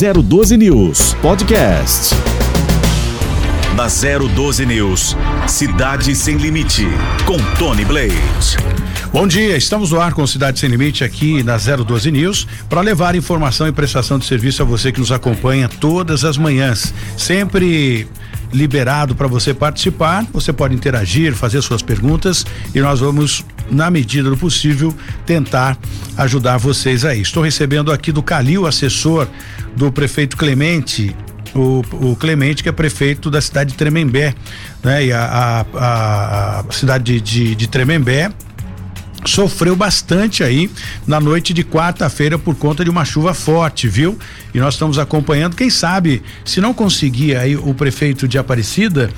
012 News Podcast. Na 012 News, Cidade Sem Limite, com Tony Blade. Bom dia, estamos no ar com Cidade Sem Limite aqui na 012 News para levar informação e prestação de serviço a você que nos acompanha todas as manhãs. Sempre liberado para você participar, você pode interagir, fazer suas perguntas e nós vamos, na medida do possível, tentar ajudar vocês aí. Estou recebendo aqui do Calil, assessor do prefeito Clemente, o, o, Clemente, que é prefeito da cidade de Tremembé, né? E a, a, a, cidade de, de, de Tremembé sofreu bastante aí na noite de quarta-feira por conta de uma chuva forte, viu? E nós estamos acompanhando, quem sabe, se não conseguir aí o prefeito de Aparecida,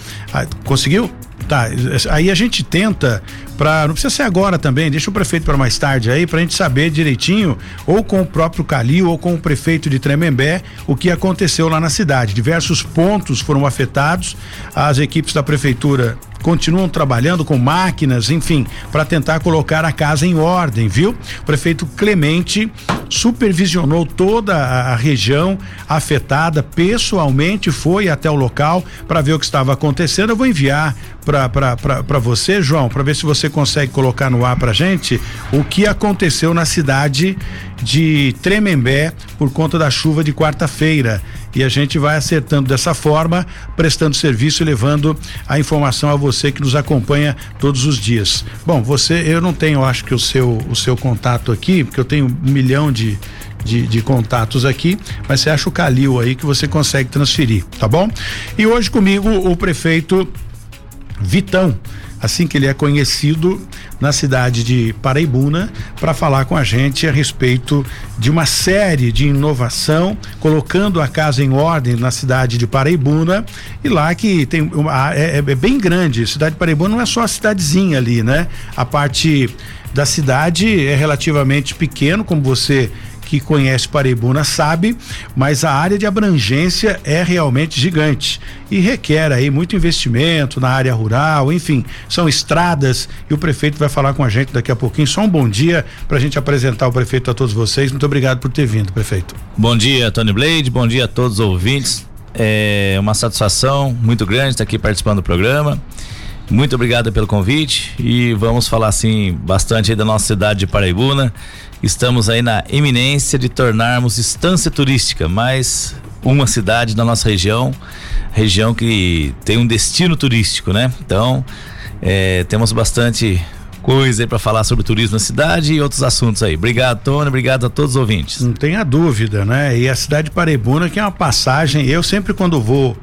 conseguiu? Tá, aí a gente tenta para não precisa ser agora também, deixa o prefeito para mais tarde aí para a gente saber direitinho ou com o próprio Calil ou com o prefeito de Tremembé o que aconteceu lá na cidade. Diversos pontos foram afetados, as equipes da prefeitura continuam trabalhando com máquinas, enfim, para tentar colocar a casa em ordem, viu? O prefeito Clemente supervisionou toda a, região afetada, pessoalmente foi até o local para ver o que estava acontecendo. Eu vou enviar para você, João, para ver se você consegue colocar no ar para gente o que aconteceu na cidade de Tremembé por conta da chuva de quarta-feira. E a gente vai acertando dessa forma, prestando serviço e levando a informação a você que nos acompanha todos os dias. Bom, você, eu não tenho, acho que o seu, o seu contato aqui, porque eu tenho um milhão de, de, de, contatos aqui, mas você acha o Calil aí que você consegue transferir, tá bom? E hoje comigo o prefeito Vitão, assim que ele é conhecido na cidade de Paraibuna, para falar com a gente a respeito de uma série de inovação, colocando a casa em ordem na cidade de Paraibuna e lá que tem uma, é, é bem grande. A cidade de Paraibuna não é só a cidadezinha ali, né? A parte da cidade é relativamente pequeno, como você que conhece Paraibuna sabe, mas a área de abrangência é realmente gigante e requer aí muito investimento na área rural, enfim, são estradas e o prefeito vai falar com a gente daqui a pouquinho. Só um bom dia para a gente apresentar o prefeito a todos vocês. Muito obrigado por ter vindo, prefeito. Bom dia, Tony Blade, bom dia a todos os ouvintes. É uma satisfação muito grande estar aqui participando do programa. Muito obrigado pelo convite e vamos falar assim bastante da nossa cidade de Paraibuna. Estamos aí na eminência de tornarmos estância turística, mais uma cidade da nossa região, região que tem um destino turístico, né? Então, é, temos bastante coisa aí para falar sobre turismo na cidade e outros assuntos aí. Obrigado, Tony, obrigado a todos os ouvintes. Não tenha dúvida, né? E a cidade de Paraibuna, que é uma passagem, eu sempre quando vou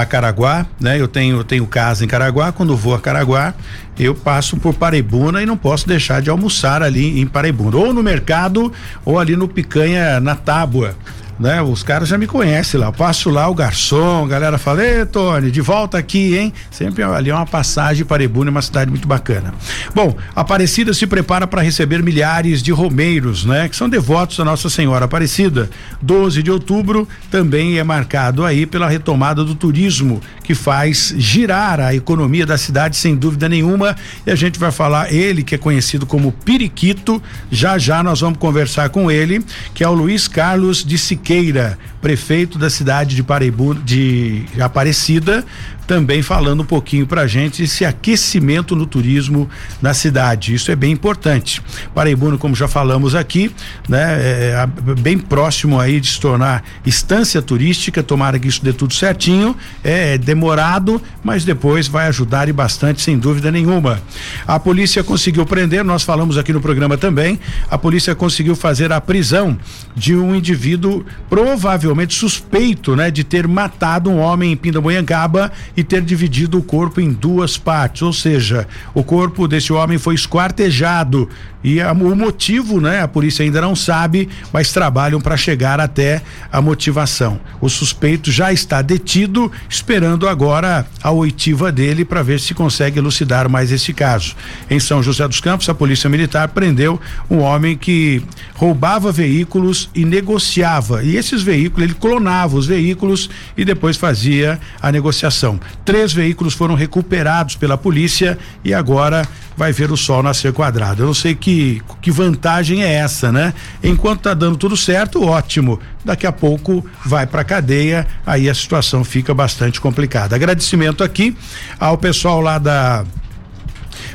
a Caraguá, né? Eu tenho, eu tenho casa em Caraguá, quando vou a Caraguá, eu passo por Paraibuna e não posso deixar de almoçar ali em Paraibuna, ou no mercado, ou ali no Picanha na Tábua né? Os caras já me conhecem lá. Eu passo lá o garçom, a galera fala: Ei, Tony, de volta aqui, hein? Sempre ali é uma passagem para Ibuna, uma cidade muito bacana. Bom, Aparecida se prepara para receber milhares de romeiros, né? Que são devotos da Nossa Senhora Aparecida. 12 de outubro também é marcado aí pela retomada do turismo, que faz girar a economia da cidade sem dúvida nenhuma. E a gente vai falar ele que é conhecido como Periquito. Já já nós vamos conversar com ele, que é o Luiz Carlos de Siqueira Siqueira, prefeito da cidade de Paraibu, de Aparecida, também falando um pouquinho para gente esse aquecimento no turismo na cidade. Isso é bem importante. Paraibuno, como já falamos aqui, né, é, é, bem próximo aí de se tornar estância turística. Tomara que isso dê tudo certinho. É demorado, mas depois vai ajudar e bastante, sem dúvida nenhuma. A polícia conseguiu prender, nós falamos aqui no programa também. A polícia conseguiu fazer a prisão de um indivíduo provavelmente suspeito, né, de ter matado um homem em Pindamonhangaba e ter dividido o corpo em duas partes, ou seja, o corpo desse homem foi esquartejado e a, o motivo, né, a polícia ainda não sabe, mas trabalham para chegar até a motivação. O suspeito já está detido, esperando agora a oitiva dele para ver se consegue elucidar mais esse caso. Em São José dos Campos, a Polícia Militar prendeu um homem que roubava veículos e negociava. E esses veículos ele clonava os veículos e depois fazia a negociação. Três veículos foram recuperados pela polícia e agora vai ver o sol nascer quadrado. Eu não sei que, que vantagem é essa, né? Enquanto tá dando tudo certo, ótimo. Daqui a pouco vai para cadeia, aí a situação fica bastante complicada. Agradecimento aqui ao pessoal lá da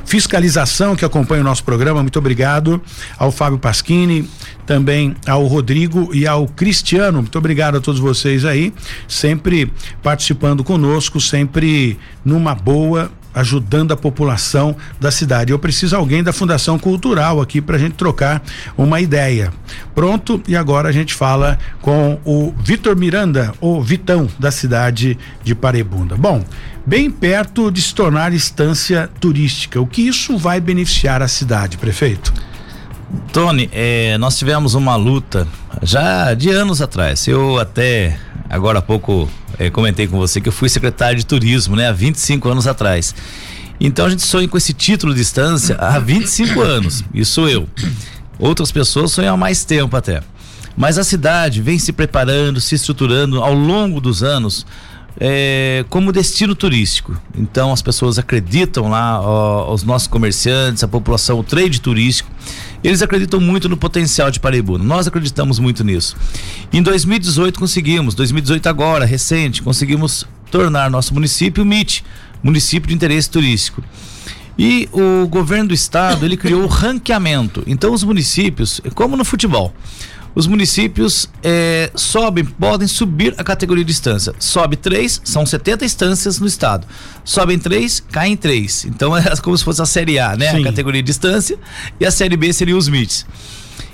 fiscalização que acompanha o nosso programa. Muito obrigado ao Fábio Pasquini, também ao Rodrigo e ao Cristiano. Muito obrigado a todos vocês aí, sempre participando conosco, sempre numa boa ajudando a população da cidade. Eu preciso alguém da Fundação Cultural aqui para a gente trocar uma ideia. Pronto, e agora a gente fala com o Vitor Miranda, o Vitão da cidade de Parebunda. Bom, bem perto de se tornar estância turística. O que isso vai beneficiar a cidade, prefeito? Tony, eh, nós tivemos uma luta já de anos atrás. Eu até agora há pouco eh, comentei com você que eu fui secretário de turismo, né, há 25 anos atrás. Então a gente sonha com esse título de estância há 25 anos. Isso eu. Outras pessoas sonham há mais tempo até. Mas a cidade vem se preparando, se estruturando ao longo dos anos é, como destino turístico. Então as pessoas acreditam lá, ó, os nossos comerciantes, a população, o trade turístico, eles acreditam muito no potencial de Paraibuna. Nós acreditamos muito nisso. Em 2018 conseguimos, 2018 agora, recente, conseguimos tornar nosso município MIT, município de interesse turístico. E o governo do estado, ele criou o ranqueamento. Então os municípios, como no futebol, os municípios é, sobem, podem subir a categoria de instância. Sobe três, são 70 instâncias no estado. Sobem três, caem três. Então é como se fosse a série A, né? Sim. A categoria de instância. E a série B seria os MITs.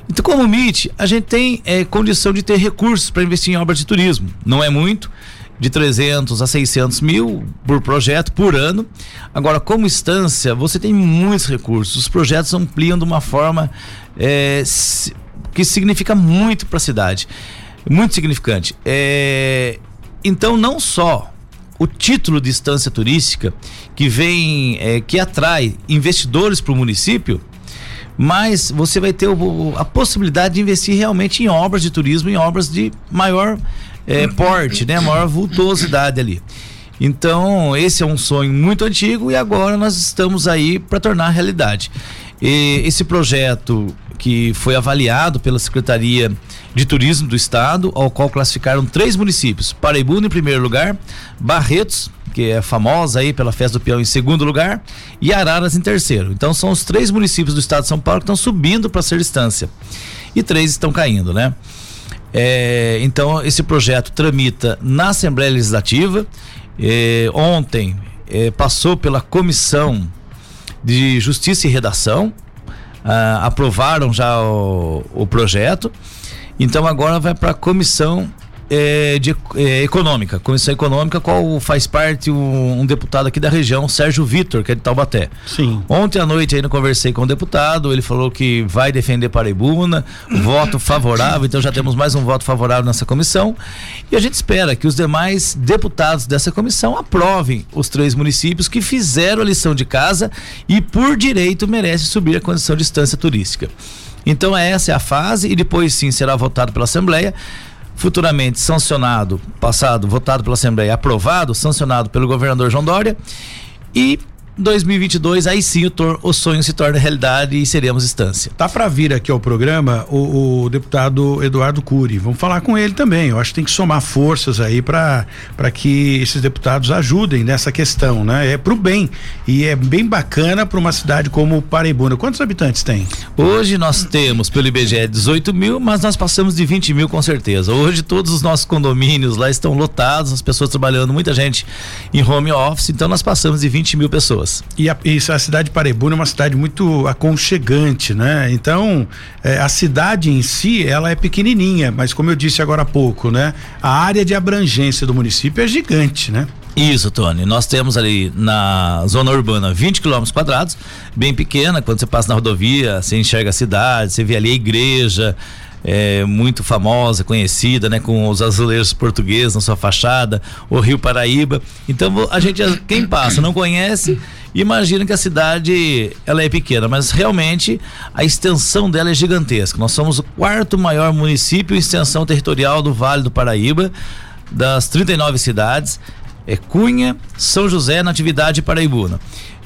Então, como MIT, a gente tem é, condição de ter recursos para investir em obras de turismo. Não é muito, de 300 a 600 mil por projeto por ano. Agora, como instância, você tem muitos recursos. Os projetos ampliam de uma forma é, que significa muito para a cidade, muito significante. É, então, não só o título de instância turística que vem, é, que atrai investidores para o município, mas você vai ter o, a possibilidade de investir realmente em obras de turismo, em obras de maior é, porte, né, maior vultuosidade ali. Então, esse é um sonho muito antigo e agora nós estamos aí para tornar realidade. E esse projeto que foi avaliado pela Secretaria de Turismo do Estado, ao qual classificaram três municípios: Paraibuna em primeiro lugar, Barretos, que é famosa aí pela festa do peão em segundo lugar, e Araras em terceiro. Então são os três municípios do estado de São Paulo que estão subindo para ser distância. E três estão caindo, né? É, então esse projeto tramita na Assembleia Legislativa. É, ontem é, passou pela Comissão de Justiça e Redação, ah, aprovaram já o, o projeto. Então agora vai para a comissão é, de, é, econômica, comissão econômica, qual faz parte um, um, deputado aqui da região, Sérgio Vitor, que é de Taubaté. Sim. Ontem à noite ainda conversei com o deputado, ele falou que vai defender Paraibuna, voto favorável, então já temos mais um voto favorável nessa comissão. E a gente espera que os demais deputados dessa comissão aprovem os três municípios que fizeram a lição de casa e por direito merecem subir a condição de distância turística. Então essa é a fase e depois sim será votado pela Assembleia futuramente sancionado, passado, votado pela Assembleia, aprovado, sancionado pelo governador João Dória e 2022, aí sim o, tor o sonho se torna realidade e seremos instância. Tá para vir aqui ao programa o, o, deputado Eduardo Cury. Vamos falar com ele também. Eu acho que tem que somar forças aí para que esses deputados ajudem nessa questão, né? É pro bem e é bem bacana para uma cidade como Paraibuna. Quantos habitantes tem? Hoje nós temos pelo IBGE 18 mil, mas nós passamos de 20 mil com certeza. Hoje todos os nossos condomínios lá estão lotados, as pessoas trabalhando, muita gente em home office, então nós passamos de 20 mil pessoas pessoas. E a, isso, a cidade de Paraibuna é uma cidade muito aconchegante, né? Então, é, a cidade em si, ela é pequenininha, mas como eu disse agora há pouco, né? A área de abrangência do município é gigante, né? Isso, Tony. Nós temos ali na zona urbana 20 quilômetros quadrados, bem pequena. Quando você passa na rodovia, você enxerga a cidade, você vê ali a igreja, é, muito famosa, conhecida, né? Com os azulejos portugueses na sua fachada, o Rio Paraíba. Então a gente, quem passa, não conhece, imagina que a cidade ela é pequena, mas realmente a extensão dela é gigantesca. Nós somos o quarto maior município em extensão territorial do Vale do Paraíba, das 39 cidades. É Cunha, São José, Natividade e Paraibuna.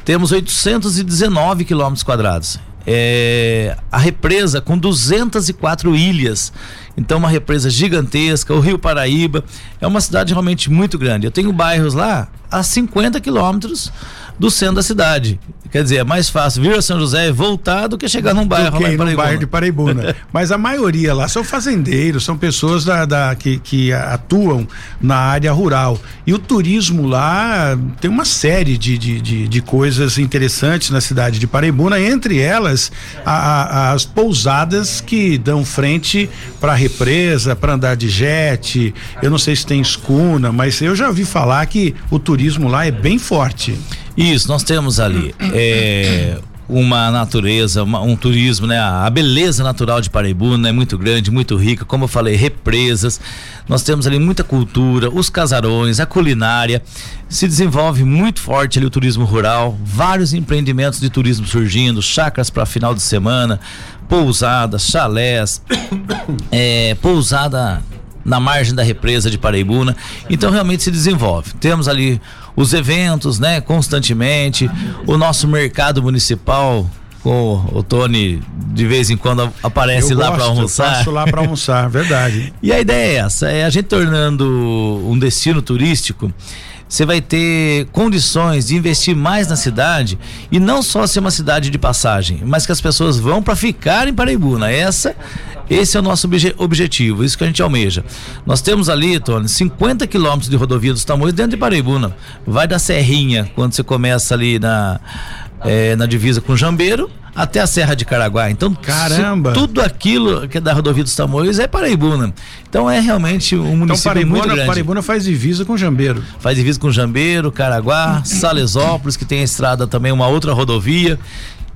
Temos 819 quilômetros quadrados. É, a represa com 204 ilhas. Então, uma represa gigantesca. O Rio Paraíba é uma cidade realmente muito grande. Eu tenho bairros lá a 50 quilômetros do centro da cidade. Quer dizer, é mais fácil vir a São José e voltar do que chegar num bairro do que lá bairro de Paraibuna. Mas a maioria lá são fazendeiros, são pessoas da, da que, que, atuam na área rural. E o turismo lá tem uma série de, de, de, de coisas interessantes na cidade de Paraibuna, entre elas a, a, as pousadas que dão frente para a represa, para andar de jet. Eu não sei se tem escuna, mas eu já ouvi falar que o turismo lá é bem forte. Isso, nós temos ali é, uma natureza, uma, um turismo, né? A, beleza natural de Paraibuna é muito grande, muito rica, como eu falei, represas. Nós temos ali muita cultura, os casarões, a culinária. Se desenvolve muito forte ali o turismo rural, vários empreendimentos de turismo surgindo, chacras para final de semana, pousadas, chalés, é, pousada na margem da represa de Paraibuna. Então realmente se desenvolve. Temos ali os eventos, né, constantemente, o nosso mercado municipal com o Tony de vez em quando aparece eu lá para almoçar. Eu passo lá para almoçar, verdade. E a ideia é essa, é a gente tornando um destino turístico, você vai ter condições de investir mais na cidade e não só ser uma cidade de passagem, mas que as pessoas vão para ficar em Paraibuna. Essa esse é o nosso obje objetivo, isso que a gente almeja. Nós temos ali, Tony, 50 quilômetros de rodovia dos Tamoios dentro de Paraibuna. Vai da Serrinha, quando você começa ali na, é, na divisa com Jambeiro, até a Serra de Caraguá. Então, caramba, tudo aquilo que é da rodovia dos Tamoios é Paraibuna. Então é realmente um então, município então, Paraibuna, muito grande. Paraibuna faz divisa com Jambeiro. Faz divisa com Jambeiro, Caraguá, Salesópolis, que tem a estrada também uma outra rodovia.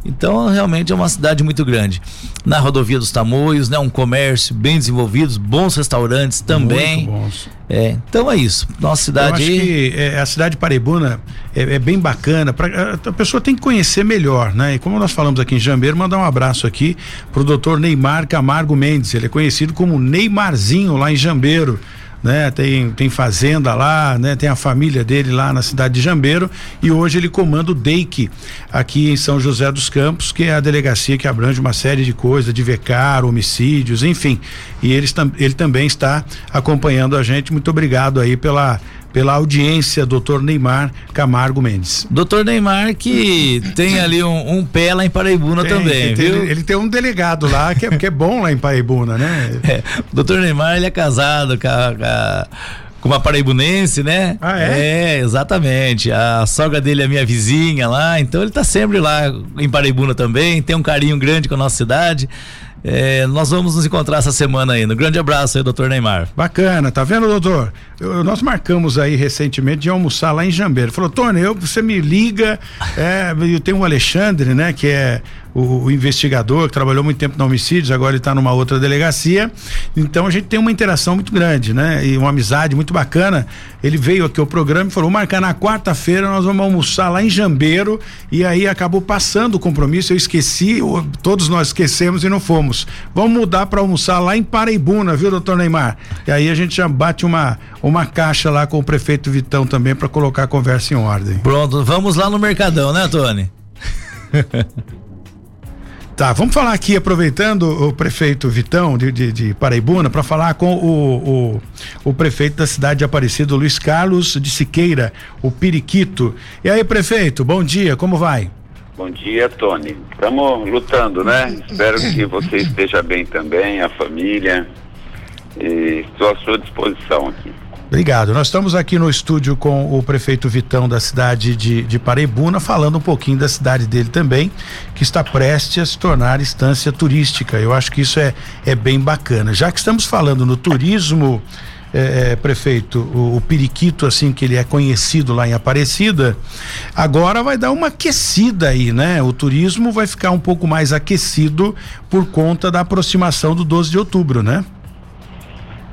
Então, realmente é uma cidade muito grande. Na rodovia dos Tamoios, né? Um comércio bem desenvolvido, bons restaurantes também. Muito bons. É, então é isso. Nossa cidade. Eu acho que é, a cidade de Paraibuna é, é, bem bacana. Pra, a pessoa tem que conhecer melhor, né? E como nós falamos aqui em Jambeiro, mandar um abraço aqui pro doutor Neymar Camargo Mendes. Ele é conhecido como Neymarzinho lá em Jambeiro né? Tem, tem fazenda lá, né? Tem a família dele lá na cidade de Jambeiro e hoje ele comanda o DEIC aqui em São José dos Campos, que é a delegacia que abrange uma série de coisas, de vecar, homicídios, enfim. E ele, ele também está acompanhando a gente. Muito obrigado aí pela pela audiência, doutor Neymar Camargo Mendes. Doutor Neymar que tem ali um, um, pé lá em Paraibuna tem, também, tem, viu? Ele, ele, tem um delegado lá que é, que é bom lá em Paraibuna, né? É, doutor Neymar, ele é casado com a, a com uma paraibunense, né? Ah, é? É, exatamente. A sogra dele é minha vizinha lá, então ele tá sempre lá em Paraibuna também, tem um carinho grande com a nossa cidade. É, nós vamos nos encontrar essa semana ainda. Um grande abraço aí, doutor Neymar. Bacana, tá vendo, doutor? Eu, nós marcamos aí recentemente de almoçar lá em Jambeiro. Falou, Tony, eu, você me liga, é, eu tenho o Alexandre, né, que é o, o, investigador que trabalhou muito tempo na homicídios, agora ele está numa outra delegacia. Então a gente tem uma interação muito grande, né? E uma amizade muito bacana. Ele veio aqui ao programa e falou: marcar na quarta-feira, nós vamos almoçar lá em Jambeiro. E aí acabou passando o compromisso. Eu esqueci, todos nós esquecemos e não fomos. Vamos mudar para almoçar lá em Paraibuna, viu, doutor Neymar? E aí a gente já bate uma, uma caixa lá com o prefeito Vitão também para colocar a conversa em ordem. Pronto, vamos lá no Mercadão, né, Tony? Tá, vamos falar aqui, aproveitando o prefeito Vitão de, de, de Paraibuna, para falar com o, o, o, prefeito da cidade de Aparecido, Luiz Carlos de Siqueira, o Periquito. E aí, prefeito, bom dia, como vai? Bom dia, Tony. Estamos lutando, né? Espero que você esteja bem também, a família. E estou à sua disposição aqui. Obrigado. Nós estamos aqui no estúdio com o prefeito Vitão da cidade de, de Paraibuna, falando um pouquinho da cidade dele também, que está prestes a se tornar instância turística. Eu acho que isso é, é bem bacana. Já que estamos falando no turismo é, é, prefeito, o, o, periquito, assim, que ele é conhecido lá em Aparecida, agora vai dar uma aquecida aí, né? O turismo vai ficar um pouco mais aquecido por conta da aproximação do 12 de outubro, né?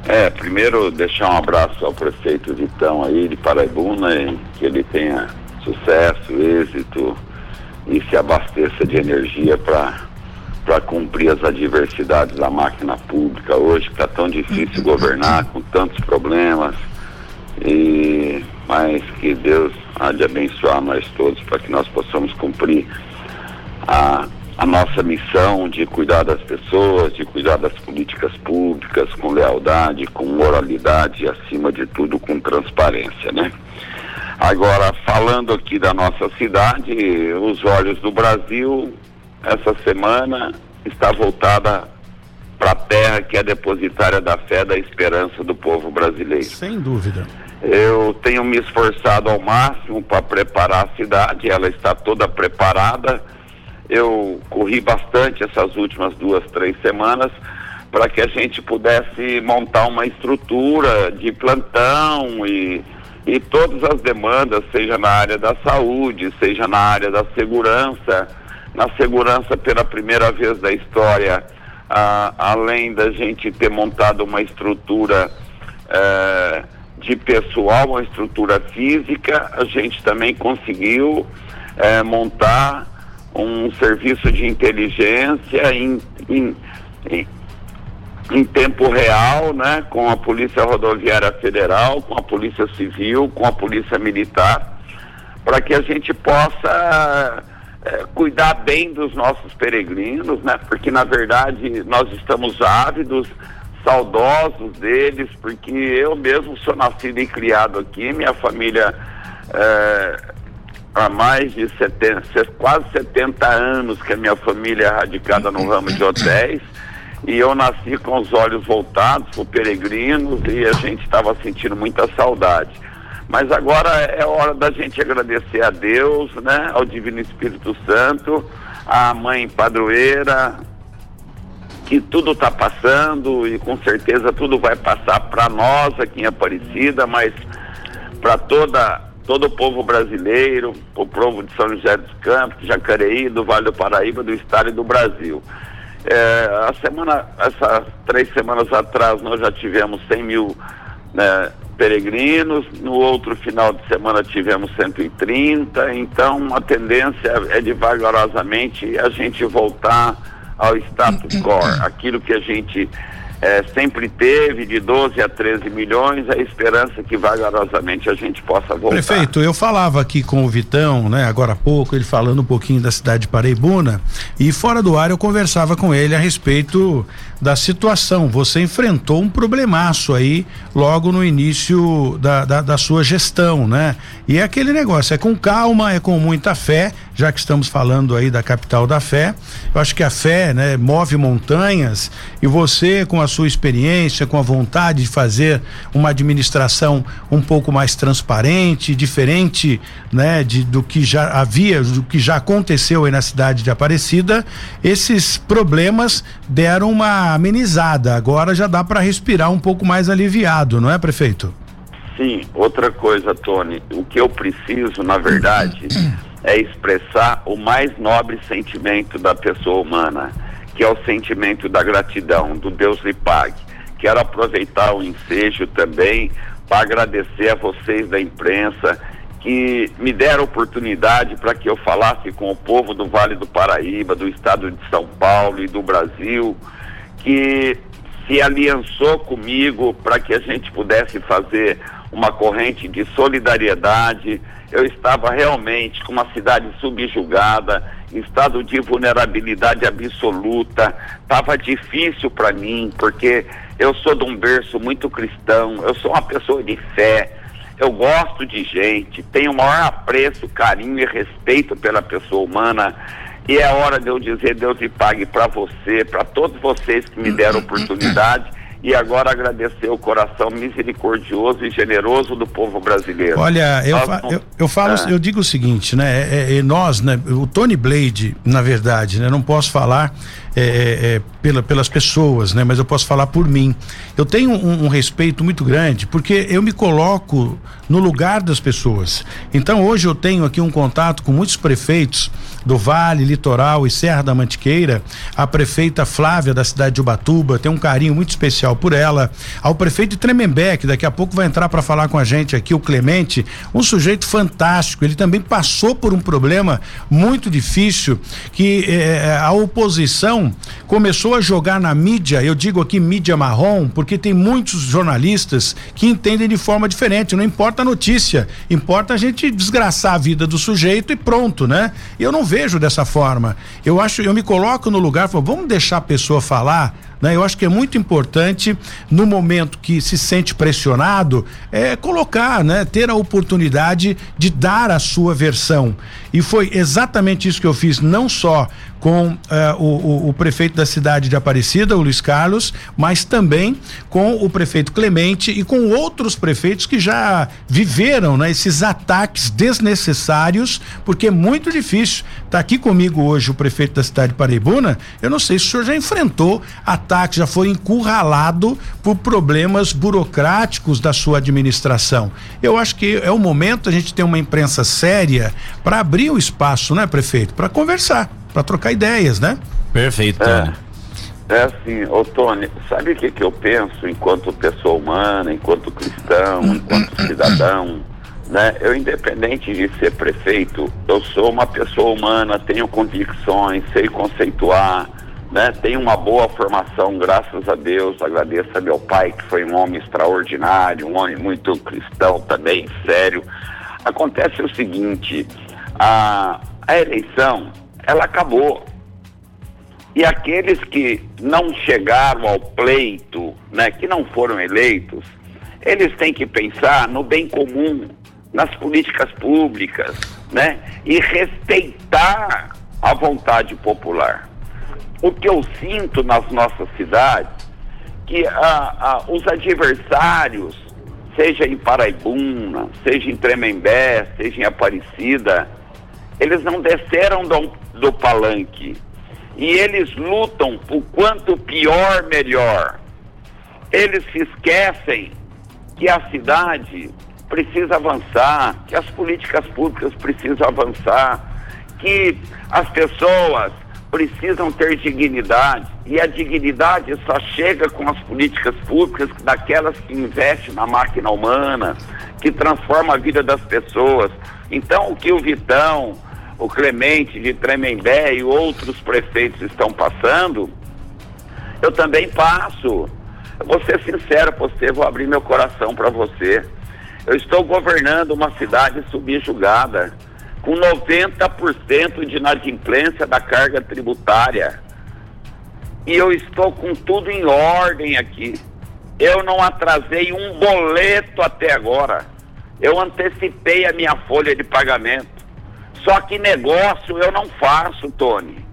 É, primeiro deixar um abraço ao prefeito Vitão aí de Paraibuna, e que ele tenha sucesso, êxito e se abasteça de energia para cumprir as adversidades da máquina pública hoje, que está tão difícil governar, com tantos problemas. E, mas que Deus há de abençoar nós todos para que nós possamos cumprir a, a nossa missão de cuidar das pessoas, de cuidar das políticas públicas com lealdade, com moralidade e, acima de tudo, com transparência, né? Agora, falando aqui da nossa cidade, os olhos do Brasil, essa semana, está voltada para a terra que é depositária da fé, da esperança do povo brasileiro. Sem dúvida. Eu tenho me esforçado ao máximo para preparar a cidade, ela está toda preparada. Eu corri bastante essas últimas duas, três semanas para que a gente pudesse montar uma estrutura de plantão e e todas as demandas, seja na área da saúde, seja na área da segurança, na segurança pela primeira vez da história, ah, além da gente ter montado uma estrutura eh, de pessoal, uma estrutura física, a gente também conseguiu eh, montar um serviço de inteligência em, em, em em tempo real, né, com a Polícia Rodoviária Federal, com a Polícia Civil, com a Polícia Militar, para que a gente possa é, cuidar bem dos nossos peregrinos, né, porque na verdade nós estamos ávidos, saudosos deles, porque eu mesmo sou nascido e criado aqui, minha família é, há mais de 70, quase 70 anos que a minha família é radicada no ramo de hotéis e eu nasci com os olhos voltados para peregrinos e a gente estava sentindo muita saudade. Mas agora é hora da gente agradecer a Deus, né, ao Divino Espírito Santo, à Mãe Padroeira, que tudo está passando e com certeza tudo vai passar para nós aqui em Aparecida, mas para toda todo o povo brasileiro, o povo de São José dos Campos, Jacareí, do Vale do Paraíba, do Estado e do Brasil. É, a semana, essas três semanas atrás nós já tivemos 100 mil né, peregrinos, no outro final de semana tivemos 130, então a tendência é devagarosamente a gente voltar ao status quo, aquilo que a gente é, sempre teve de 12 a 13 milhões, a esperança que vagarosamente a gente possa voltar. Prefeito, eu falava aqui com o Vitão, né, agora há pouco, ele falando um pouquinho da cidade de Paraibuna, e fora do ar eu conversava com ele a respeito da situação. Você enfrentou um problemaço aí logo no início da, da, da sua gestão, né? E é aquele negócio, é com calma, é com muita fé, já que estamos falando aí da capital da fé. Eu acho que a fé, né, move montanhas e você com a sua experiência, com a vontade de fazer uma administração um pouco mais transparente, diferente, né, de, do que já havia, do que já aconteceu aí na cidade de Aparecida, esses problemas deram uma amenizada. Agora já dá para respirar um pouco mais aliviado, não é, prefeito? Sim, outra coisa, Tony, o que eu preciso, na verdade, é expressar o mais nobre sentimento da pessoa humana que é o sentimento da gratidão, do Deus lhe pague. Quero aproveitar o ensejo também para agradecer a vocês da imprensa que me deram oportunidade para que eu falasse com o povo do Vale do Paraíba, do estado de São Paulo e do Brasil, que se aliançou comigo para que a gente pudesse fazer uma corrente de solidariedade. Eu estava realmente com uma cidade subjugada, estado de vulnerabilidade absoluta. Estava difícil para mim, porque eu sou de um berço muito cristão, eu sou uma pessoa de fé, eu gosto de gente, tenho o maior apreço, carinho e respeito pela pessoa humana. E é hora de eu dizer, Deus lhe pague para você, para todos vocês que me deram oportunidade e agora agradecer o coração misericordioso e generoso do povo brasileiro. Olha, eu, fa eu, eu, falo, ah. eu digo o seguinte, né? É, é, nós, né? O Tony Blade, na verdade, né? Não posso falar é, é, é, pela, pelas pessoas, né? Mas eu posso falar por mim. Eu tenho um, um, respeito muito grande porque eu me coloco no lugar das pessoas. Então hoje eu tenho aqui um contato com muitos prefeitos do Vale, Litoral e Serra da Mantiqueira, a prefeita Flávia da cidade de Ubatuba, tem um carinho muito especial por ela, ao prefeito de Tremembé, que daqui a pouco vai entrar para falar com a gente aqui, o Clemente, um sujeito fantástico, ele também passou por um problema muito difícil que eh, a oposição começou a jogar na mídia, eu digo aqui mídia marrom, porque tem muitos jornalistas que entendem de forma diferente, não importa a notícia, importa a gente desgraçar a vida do sujeito e pronto, né? Eu não vejo dessa forma. Eu acho, eu me coloco no lugar, falo, vamos deixar a pessoa falar né? Eu acho que é muito importante, no momento que se sente pressionado, é colocar, né? ter a oportunidade de dar a sua versão. E foi exatamente isso que eu fiz, não só com uh, o, o, o, prefeito da cidade de Aparecida, o Luiz Carlos, mas também com o prefeito Clemente e com outros prefeitos que já viveram né, esses ataques desnecessários, porque é muito difícil. Está aqui comigo hoje o prefeito da cidade de Paraibuna. Eu não sei se o senhor já enfrentou ataques, já foi encurralado por problemas burocráticos da sua administração. Eu acho que é o momento a gente ter uma imprensa séria para abrir o espaço, né, prefeito, para conversar para trocar ideias, né? Perfeito. É, é assim, ô Tony, sabe o que, que eu penso enquanto pessoa humana, enquanto cristão, enquanto cidadão? Né? Eu, independente de ser prefeito, eu sou uma pessoa humana, tenho convicções, sei conceituar, né? Tenho uma boa formação, graças a Deus. Agradeço a meu pai, que foi um homem extraordinário, um homem muito cristão também, sério. Acontece o seguinte: a, a eleição ela acabou. E aqueles que não chegaram ao pleito, né, que não foram eleitos, eles têm que pensar no bem comum, nas políticas públicas, né, e respeitar a vontade popular. O que eu sinto nas nossas cidades, que ah, ah, os adversários, seja em Paraibuna, seja em Tremembé, seja em Aparecida, eles não desceram do, do palanque. E eles lutam por quanto pior, melhor. Eles se esquecem que a cidade precisa avançar, que as políticas públicas precisam avançar, que as pessoas precisam ter dignidade. E a dignidade só chega com as políticas públicas daquelas que investem na máquina humana, que transforma a vida das pessoas. Então, o que o Vitão, o Clemente de Tremembé e outros prefeitos estão passando, eu também passo. Eu vou ser sincero com você, vou abrir meu coração para você. Eu estou governando uma cidade subjugada, com 90% de inadimplência da carga tributária. E eu estou com tudo em ordem aqui. Eu não atrasei um boleto até agora. Eu antecipei a minha folha de pagamento. Só que negócio eu não faço, Tony.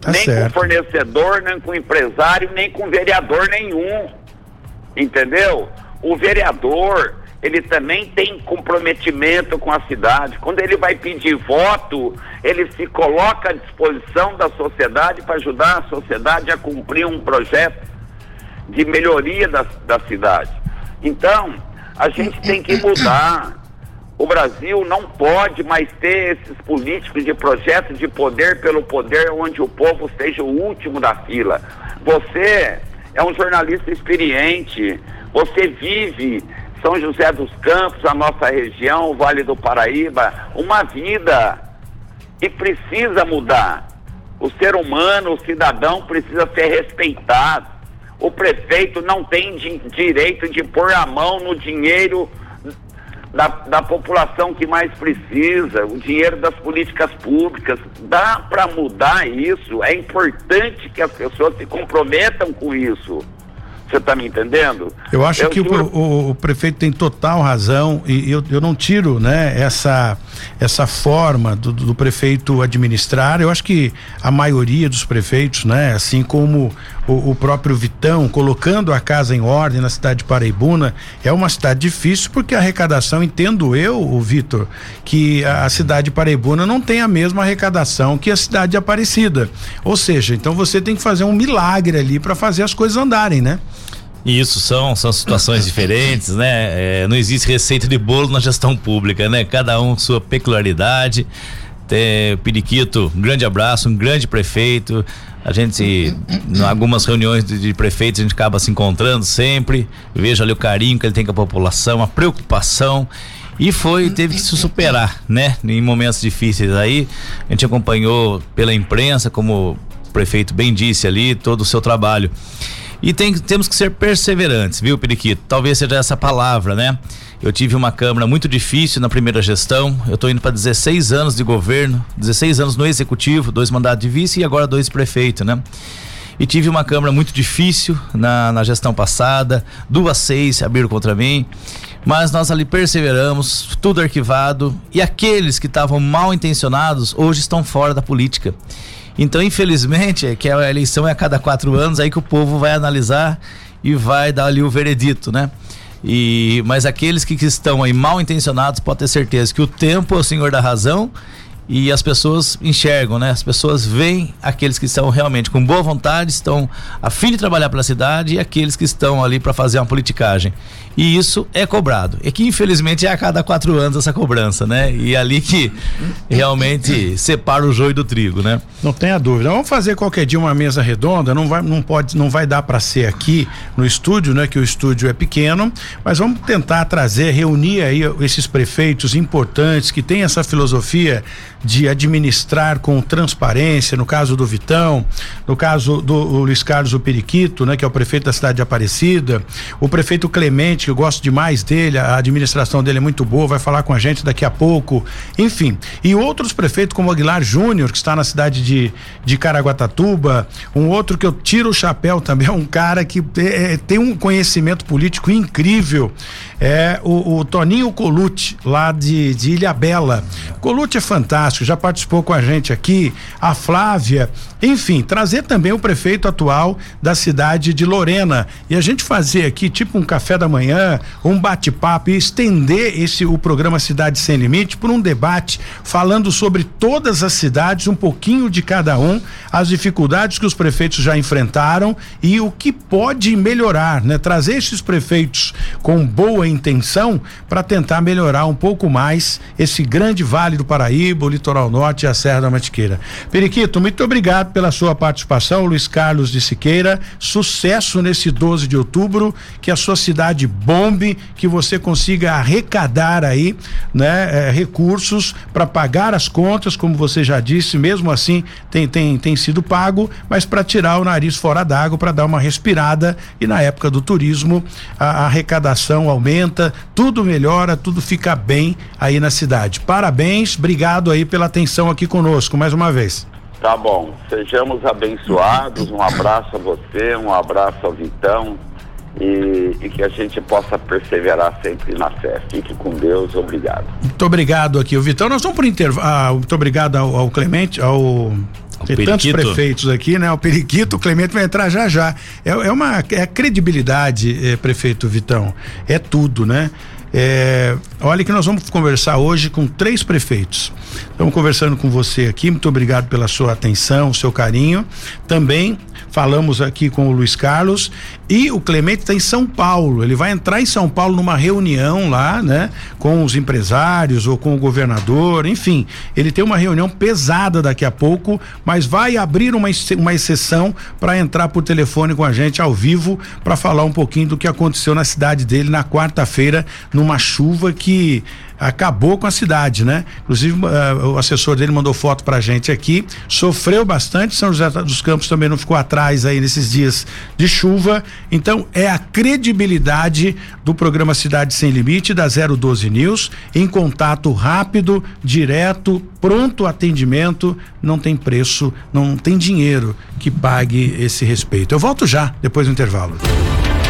Tá nem certo. com fornecedor, nem com empresário, nem com vereador nenhum. Entendeu? O vereador, ele também tem comprometimento com a cidade. Quando ele vai pedir voto, ele se coloca à disposição da sociedade para ajudar a sociedade a cumprir um projeto de melhoria da, da cidade. Então, a gente tem que mudar. O Brasil não pode mais ter esses políticos de projeto de poder pelo poder, onde o povo seja o último da fila. Você é um jornalista experiente, você vive São José dos Campos, a nossa região, o Vale do Paraíba, uma vida e precisa mudar. O ser humano, o cidadão precisa ser respeitado. O prefeito não tem direito de pôr a mão no dinheiro da, da população que mais precisa, o dinheiro das políticas públicas. Dá para mudar isso. É importante que as pessoas se comprometam com isso. Você está me entendendo? Eu acho eu que o, o, o, prefeito tem total razão e eu, eu não tiro né, essa essa forma do, do, prefeito administrar. Eu acho que a maioria dos prefeitos, né, assim como o, o, próprio Vitão, colocando a casa em ordem na cidade de Paraibuna, é uma cidade difícil porque a arrecadação, entendo eu, o Vitor, que a, a cidade de Paraibuna não tem a mesma arrecadação que a cidade de Aparecida. Ou seja, então você tem que fazer um milagre ali para fazer as coisas andarem, né? Isso são são situações diferentes, né? É, não existe receita de bolo na gestão pública, né? Cada um sua peculiaridade. Tem, Periquito, um grande abraço, um grande prefeito. A gente, em algumas reuniões de, de, prefeitos, a gente acaba se encontrando sempre. Vejo ali o carinho que ele tem com a população, a preocupação. E foi, teve que se superar, né? Em momentos difíceis aí. A gente acompanhou pela imprensa, como o prefeito bem disse ali, todo o seu trabalho. E tem, temos que ser perseverantes, viu, Periquito? Talvez seja essa palavra, né? Eu tive uma Câmara muito difícil na primeira gestão. Eu estou indo para 16 anos de governo, 16 anos no executivo, dois mandatos de vice e agora dois prefeito, né? E tive uma Câmara muito difícil na, na gestão passada, duas seis abriram contra mim. Mas nós ali perseveramos, tudo arquivado. E aqueles que estavam mal intencionados hoje estão fora da política. Então, infelizmente, é que a eleição é a cada quatro anos, aí que o povo vai analisar e vai dar ali o veredito, né? E, mas aqueles que, que estão aí mal intencionados, pode ter certeza que o tempo é o senhor da razão e as pessoas enxergam, né? As pessoas veem aqueles que estão realmente com boa vontade, estão a fim de trabalhar pela cidade e aqueles que estão ali para fazer uma politicagem. E isso é cobrado. É que infelizmente é a cada quatro anos essa cobrança, né? E é ali que realmente separa o joio do trigo, né? Não tenha dúvida. Vamos fazer qualquer dia uma mesa redonda. Não vai, não pode, não vai dar para ser aqui no estúdio, né? Que o estúdio é pequeno, mas vamos tentar trazer, reunir aí esses prefeitos importantes que têm essa filosofia de administrar com transparência, no caso do Vitão, no caso do Luiz Carlos o Periquito, né, que é o prefeito da cidade de Aparecida, o prefeito Clemente, que eu gosto demais dele, a administração dele é muito boa, vai falar com a gente daqui a pouco, enfim, e outros prefeitos como Aguilar Júnior, que está na cidade de, de Caraguatatuba, um outro que eu tiro o chapéu também, é um cara que é, tem um conhecimento político incrível, é o, o Toninho Colute, lá de, de Ilha Bela. Colute é fantástico, já participou com a gente aqui, a Flávia, enfim, trazer também o prefeito atual da cidade de Lorena e a gente fazer aqui tipo um café da manhã, um bate-papo e estender esse o programa Cidade Sem Limite por um debate falando sobre todas as cidades, um pouquinho de cada um, as dificuldades que os prefeitos já enfrentaram e o que pode melhorar, né? Trazer esses prefeitos com boa intenção para tentar melhorar um pouco mais esse grande vale do Paraíba, o litoral norte e a Serra da Mantiqueira. Periquito, muito obrigado pela sua participação, Luiz Carlos de Siqueira. Sucesso nesse 12 de outubro, que a sua cidade bombe, que você consiga arrecadar aí, né, eh, recursos para pagar as contas, como você já disse, mesmo assim tem tem tem sido pago, mas para tirar o nariz fora d'água, para dar uma respirada e na época do turismo a, a arrecadação aumenta, tudo melhora, tudo fica bem aí na cidade. Parabéns, obrigado aí pela atenção aqui conosco mais uma vez. Tá bom, sejamos abençoados. Um abraço a você, um abraço ao Vitão e, e, que a gente possa perseverar sempre na fé. Fique com Deus, obrigado. Muito obrigado aqui, o Vitão. Nós vamos por intervalo. Ah, muito obrigado ao, ao Clemente, ao tem tantos prefeitos aqui, né? O Periquito, o Clemente vai entrar já já. É, é uma é credibilidade, é, prefeito Vitão. É tudo, né? É, olha que nós vamos conversar hoje com três prefeitos. Estamos conversando com você aqui, muito obrigado pela sua atenção, seu carinho. Também falamos aqui com o Luiz Carlos e o Clemente está em São Paulo. Ele vai entrar em São Paulo numa reunião lá, né, com os empresários ou com o governador, enfim. Ele tem uma reunião pesada daqui a pouco, mas vai abrir uma, uma exceção para entrar por telefone com a gente ao vivo para falar um pouquinho do que aconteceu na cidade dele na quarta-feira, numa chuva que acabou com a cidade, né? Inclusive uh, o assessor dele mandou foto pra gente aqui, sofreu bastante, São José dos Campos também não ficou atrás aí nesses dias de chuva, então é a credibilidade do programa Cidade Sem Limite da 012 News, em contato rápido, direto, pronto atendimento, não tem preço, não tem dinheiro que pague esse respeito. Eu volto já depois do intervalo.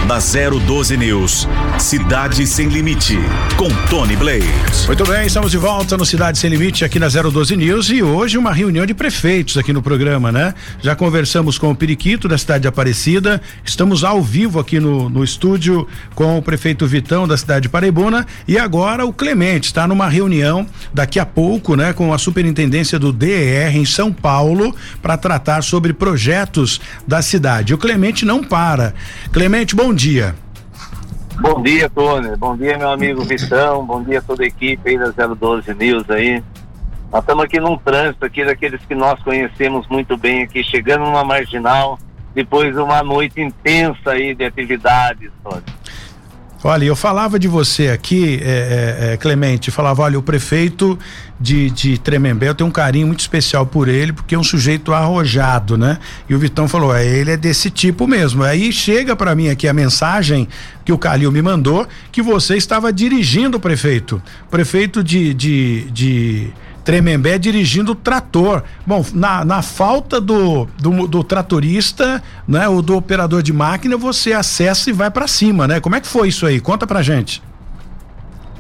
Na 012 News, Cidade Sem Limite, com Tony Blade. Muito bem, estamos de volta no Cidade Sem Limite aqui na 012 News e hoje uma reunião de prefeitos aqui no programa, né? Já conversamos com o Periquito da cidade de Aparecida, estamos ao vivo aqui no, no estúdio com o prefeito Vitão da cidade de Paraibuna e agora o Clemente está numa reunião daqui a pouco, né, com a superintendência do DER em São Paulo para tratar sobre projetos da cidade. O Clemente não para. Clemente, bom dia. Bom dia, Tony. Bom dia, meu amigo Vitão. Bom dia a toda a equipe aí da 012 News aí. Nós estamos aqui num trânsito aqui daqueles que nós conhecemos muito bem aqui, chegando numa marginal, depois de uma noite intensa aí de atividades, Tony. Olha, eu falava de você aqui, é, é, é, Clemente, falava, olha, o prefeito de, de Tremembé, eu tenho um carinho muito especial por ele, porque é um sujeito arrojado, né? E o Vitão falou, é, ele é desse tipo mesmo. Aí chega para mim aqui a mensagem que o Calil me mandou, que você estava dirigindo o prefeito. Prefeito de, de, de Tremembé dirigindo o trator. Bom, na, na falta do, do, do, tratorista, né, ou do operador de máquina, você acessa e vai para cima, né? Como é que foi isso aí? Conta pra gente.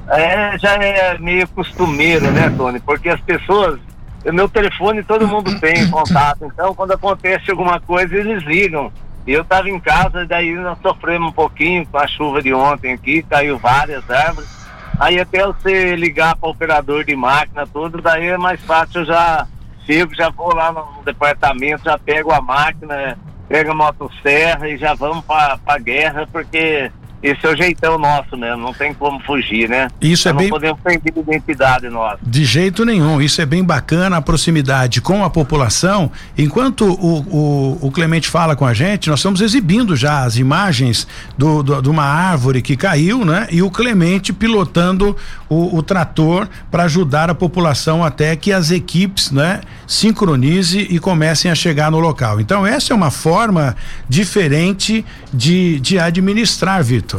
É, já é meio costumeiro, né, Tony? Porque as pessoas, meu telefone todo mundo tem contato, então quando acontece alguma coisa eles ligam. E eu estava em casa, daí nós sofremos um pouquinho com a chuva de ontem aqui, caiu várias árvores. Aí até você ligar para o operador de máquina, tudo, daí é mais fácil, eu já chego, já vou lá no departamento, já pego a máquina, pego a motosserra e já vamos para a guerra, porque esse é o jeitão nosso mesmo, não tem como fugir, né? Isso é não bem. Não podemos perder a identidade nossa. De jeito nenhum, isso é bem bacana, a proximidade com a população. Enquanto o, o, o Clemente fala com a gente, nós estamos exibindo já as imagens do, do, de uma árvore que caiu, né? E o Clemente pilotando o, o trator para ajudar a população até que as equipes, né? Sincronize e comecem a chegar no local. Então, essa é uma forma diferente de, de administrar, Vitor.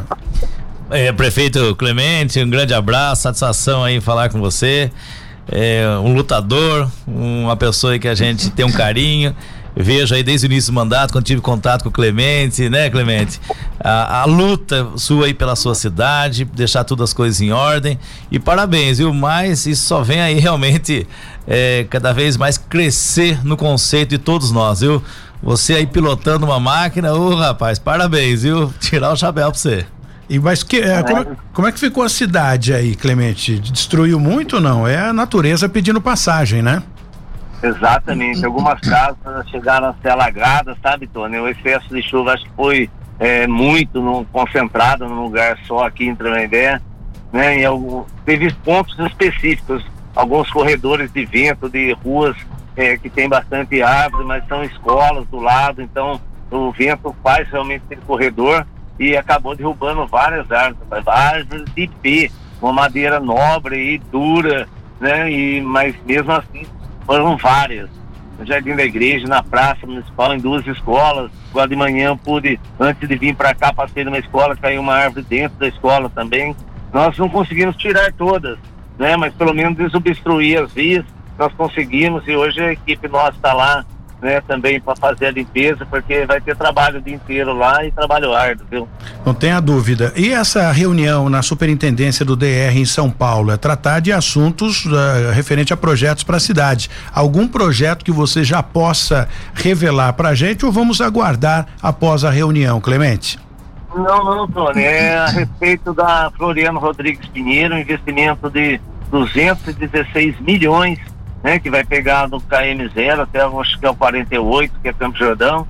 É, prefeito Clemente, um grande abraço, satisfação aí falar com você. É, um lutador, uma pessoa que a gente tem um carinho. Vejo aí desde o início do mandato, quando tive contato com o Clemente, né, Clemente? A, a luta sua aí pela sua cidade, deixar todas as coisas em ordem. E parabéns, viu? Mas isso só vem aí realmente é, cada vez mais crescer no conceito de todos nós, viu? Você aí pilotando uma máquina, ô oh, rapaz, parabéns, viu? Tirar o chapéu pra você. E mas que, é, como, é, como, é que ficou a cidade aí, Clemente? Destruiu muito ou não? É a natureza pedindo passagem, né? Exatamente. Algumas casas chegaram a ser alagadas, sabe, Tony? O excesso de chuva acho que foi é, muito no, concentrado num lugar só aqui em Tremembé, né? E algum, teve pontos específicos, alguns corredores de vento, de ruas é, que tem bastante árvore, mas são escolas do lado, então o vento faz realmente aquele corredor e acabou derrubando várias árvores, árvores de pé, uma madeira nobre e dura, né? E, mas mesmo assim foram várias. No Jardim da Igreja, na Praça Municipal, em duas escolas. Agora de manhã eu pude, antes de vir para cá, passei numa escola, caiu uma árvore dentro da escola também. Nós não conseguimos tirar todas, né? Mas pelo menos desobstruir as vias, nós conseguimos e hoje a equipe nossa está lá né, também para fazer a limpeza, porque vai ter trabalho o dia inteiro lá e trabalho árduo, viu? Não tenha dúvida. E essa reunião na superintendência do DR em São Paulo é tratar de assuntos uh, referente a projetos para a cidade. Algum projeto que você já possa revelar para a gente ou vamos aguardar após a reunião, Clemente? Não, não, Tony. É a respeito da Floriano Rodrigues Pinheiro, investimento de 216 milhões né, que vai pegar do KM0 até acho que é o 48, que é Campo Jordão.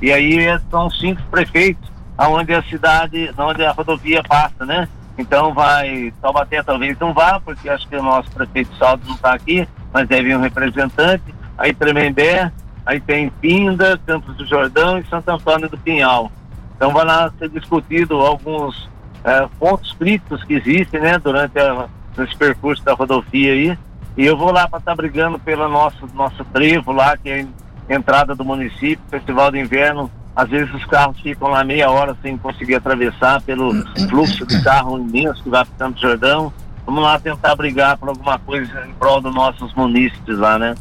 E aí são cinco prefeitos, aonde a cidade, onde a rodovia passa, né? Então vai, Taubaté talvez não vá, porque acho que o nosso prefeito Saldo não está aqui, mas deve ir um representante. Aí Tremembé, aí tem Pinda, Campos do Jordão e Santo Antônio do Pinhal. Então vai lá ser discutido alguns é, pontos críticos que existem, né, durante a, esse percurso da rodovia aí, e eu vou lá para estar tá brigando pelo nosso, nosso trevo lá, que é a entrada do município, Festival de Inverno. Às vezes os carros ficam lá meia hora sem conseguir atravessar pelo fluxo de carro imenso que vai para Campo Jordão. Vamos lá tentar brigar por alguma coisa em prol dos nossos munícipes lá, né?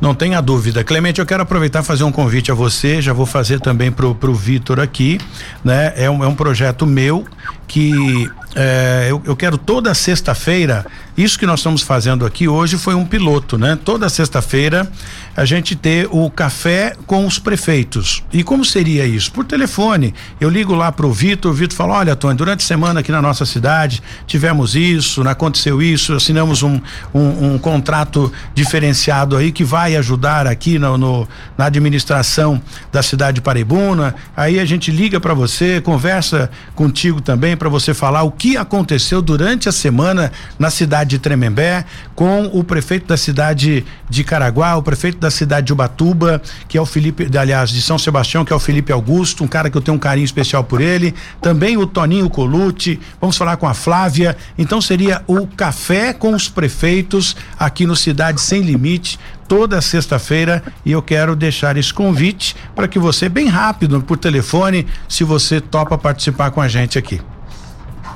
Não tenha dúvida. Clemente, eu quero aproveitar e fazer um convite a você, já vou fazer também pro, pro Vitor aqui, né? É um, é um projeto meu que é, eu, eu, quero toda sexta-feira, isso que nós estamos fazendo aqui hoje foi um piloto, né? Toda sexta-feira a gente ter o café com os prefeitos. E como seria isso? Por telefone. Eu ligo lá pro Vitor, o Vitor fala: olha, Tony, durante a semana aqui na nossa cidade tivemos isso, aconteceu isso, assinamos um, um, um contrato diferenciado aí que vai ajudar aqui no, no, na administração da cidade de Paraibuna. Aí a gente liga para você, conversa contigo também para você falar o que aconteceu durante a semana na cidade de Tremembé com o prefeito da cidade de Caraguá, o prefeito da cidade de Ubatuba, que é o Felipe, aliás, de São Sebastião, que é o Felipe Augusto, um cara que eu tenho um carinho especial por ele, também o Toninho Colucci, vamos falar com a Flávia, então seria o café com os prefeitos aqui no Cidade Sem Limite, toda sexta-feira. E eu quero deixar esse convite para que você, bem rápido, por telefone, se você topa participar com a gente aqui.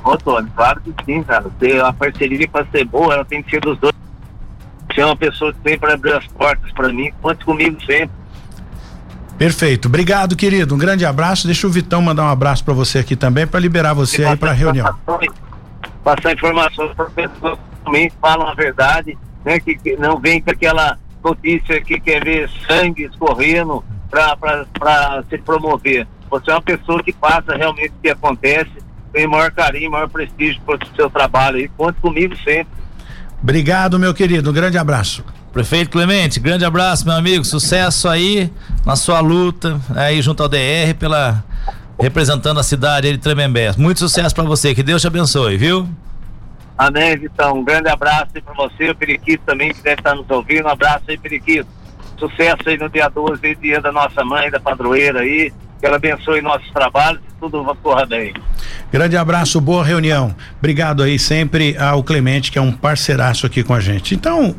Ô, Tony, claro que sim, cara. Ter a parceria para ser boa, ela tem que ser dos dois. Você é uma pessoa que tem para abrir as portas para mim, conte comigo sempre. Perfeito. Obrigado, querido. Um grande abraço. Deixa o Vitão mandar um abraço para você aqui também, para liberar você aí para a reunião. Passar informações para pessoas que também falam a verdade, né? Que, que, não vem com aquela notícia que quer ver sangue escorrendo para se promover. Você é uma pessoa que passa realmente o que acontece tenho maior carinho, maior prestígio por seu trabalho aí. Conte comigo sempre. Obrigado, meu querido. Um grande abraço. Prefeito Clemente, grande abraço, meu amigo. Sucesso aí na sua luta aí junto ao DR pela representando a cidade de Tremembé. Muito sucesso para você. Que Deus te abençoe, viu? Amém, Vitão. Um grande abraço aí para você, o Periquito também que deve estar nos ouvindo. Um abraço aí, Periquito. Sucesso aí no dia 12, dia da nossa mãe, da padroeira aí. Que ela abençoe nossos trabalhos e tudo corra bem. Grande abraço, boa reunião. Obrigado aí sempre ao Clemente, que é um parceiraço aqui com a gente. Então,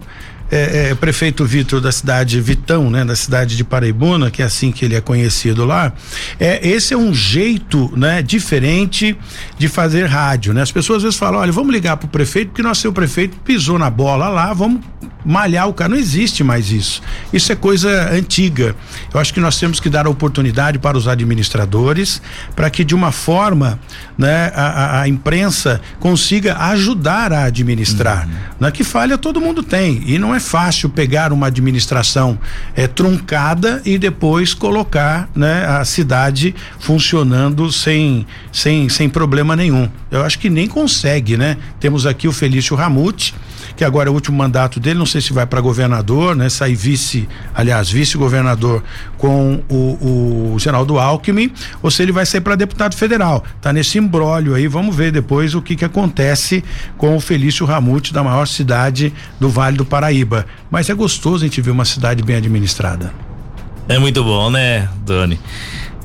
é, é, prefeito Vitor da cidade Vitão, né, da cidade de Paraibuna, que é assim que ele é conhecido lá. É, esse é um jeito, né, diferente de fazer rádio, né? As pessoas às vezes falam, olha, vamos ligar pro prefeito porque nosso prefeito pisou na bola lá, vamos malhar o cara. Não existe mais isso. Isso é coisa antiga. Eu acho que nós temos que dar a oportunidade para os administradores para que de uma forma, né, a, a, imprensa consiga ajudar a administrar. Uhum. Né? Que falha todo mundo tem e não é fácil pegar uma administração é, truncada e depois colocar, né, a cidade funcionando sem, sem, sem problema nenhum. Eu acho que nem consegue, né? Temos aqui o Felício Ramute que agora é o último mandato dele, não sei se vai para governador, né? Sair vice, aliás, vice-governador com o, o Geraldo Alckmin, ou se ele vai sair para deputado federal. Tá nesse embrólio aí, vamos ver depois o que que acontece com o Felício Ramute da maior cidade do Vale do Paraíba. Mas é gostoso a gente ver uma cidade bem administrada. É muito bom, né, Dani?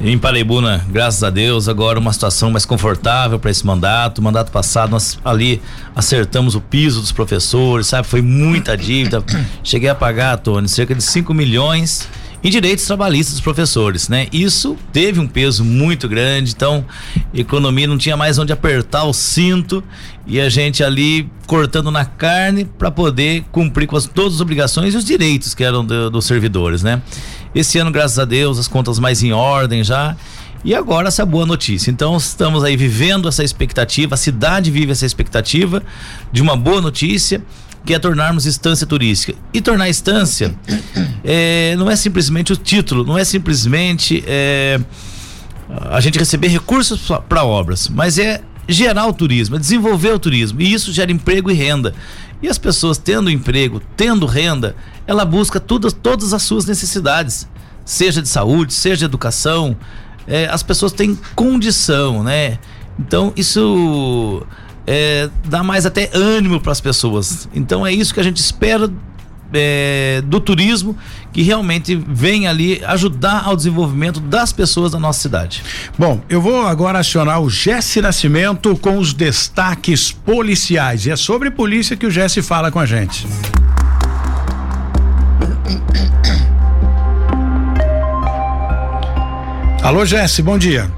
Em Paraibuna, graças a Deus, agora uma situação mais confortável para esse mandato. O mandato passado nós ali acertamos o piso dos professores, sabe? Foi muita dívida. Cheguei a pagar, Tony, cerca de 5 milhões em direitos trabalhistas dos professores, né? Isso teve um peso muito grande, então economia não tinha mais onde apertar o cinto e a gente ali cortando na carne para poder cumprir com as, todas as obrigações e os direitos que eram do, dos servidores, né? Esse ano, graças a Deus, as contas mais em ordem já. E agora essa boa notícia. Então estamos aí vivendo essa expectativa, a cidade vive essa expectativa de uma boa notícia, que é tornarmos instância turística. E tornar instância é, não é simplesmente o título, não é simplesmente é, a gente receber recursos para obras, mas é gerar o turismo, é desenvolver o turismo. E isso gera emprego e renda. E as pessoas tendo emprego, tendo renda, ela busca tudo, todas as suas necessidades, seja de saúde, seja de educação. É, as pessoas têm condição, né? Então isso é, dá mais até ânimo para as pessoas. Então é isso que a gente espera é, do turismo que realmente vem ali ajudar ao desenvolvimento das pessoas da nossa cidade. Bom, eu vou agora acionar o Jesse Nascimento com os destaques policiais. E é sobre polícia que o Jesse fala com a gente. Alô, Jesse, bom dia.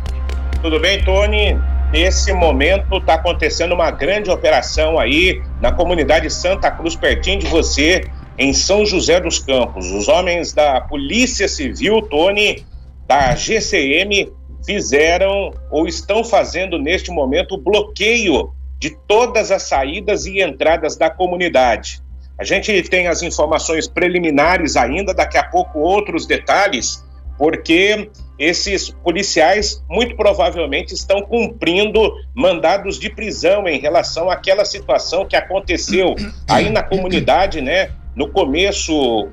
Tudo bem, Tony? Nesse momento está acontecendo uma grande operação aí na comunidade Santa Cruz, pertinho de você, em São José dos Campos. Os homens da Polícia Civil, Tony, da GCM, fizeram ou estão fazendo neste momento o bloqueio de todas as saídas e entradas da comunidade. A gente tem as informações preliminares ainda, daqui a pouco outros detalhes, porque esses policiais muito provavelmente estão cumprindo mandados de prisão em relação àquela situação que aconteceu aí na comunidade, né, no começo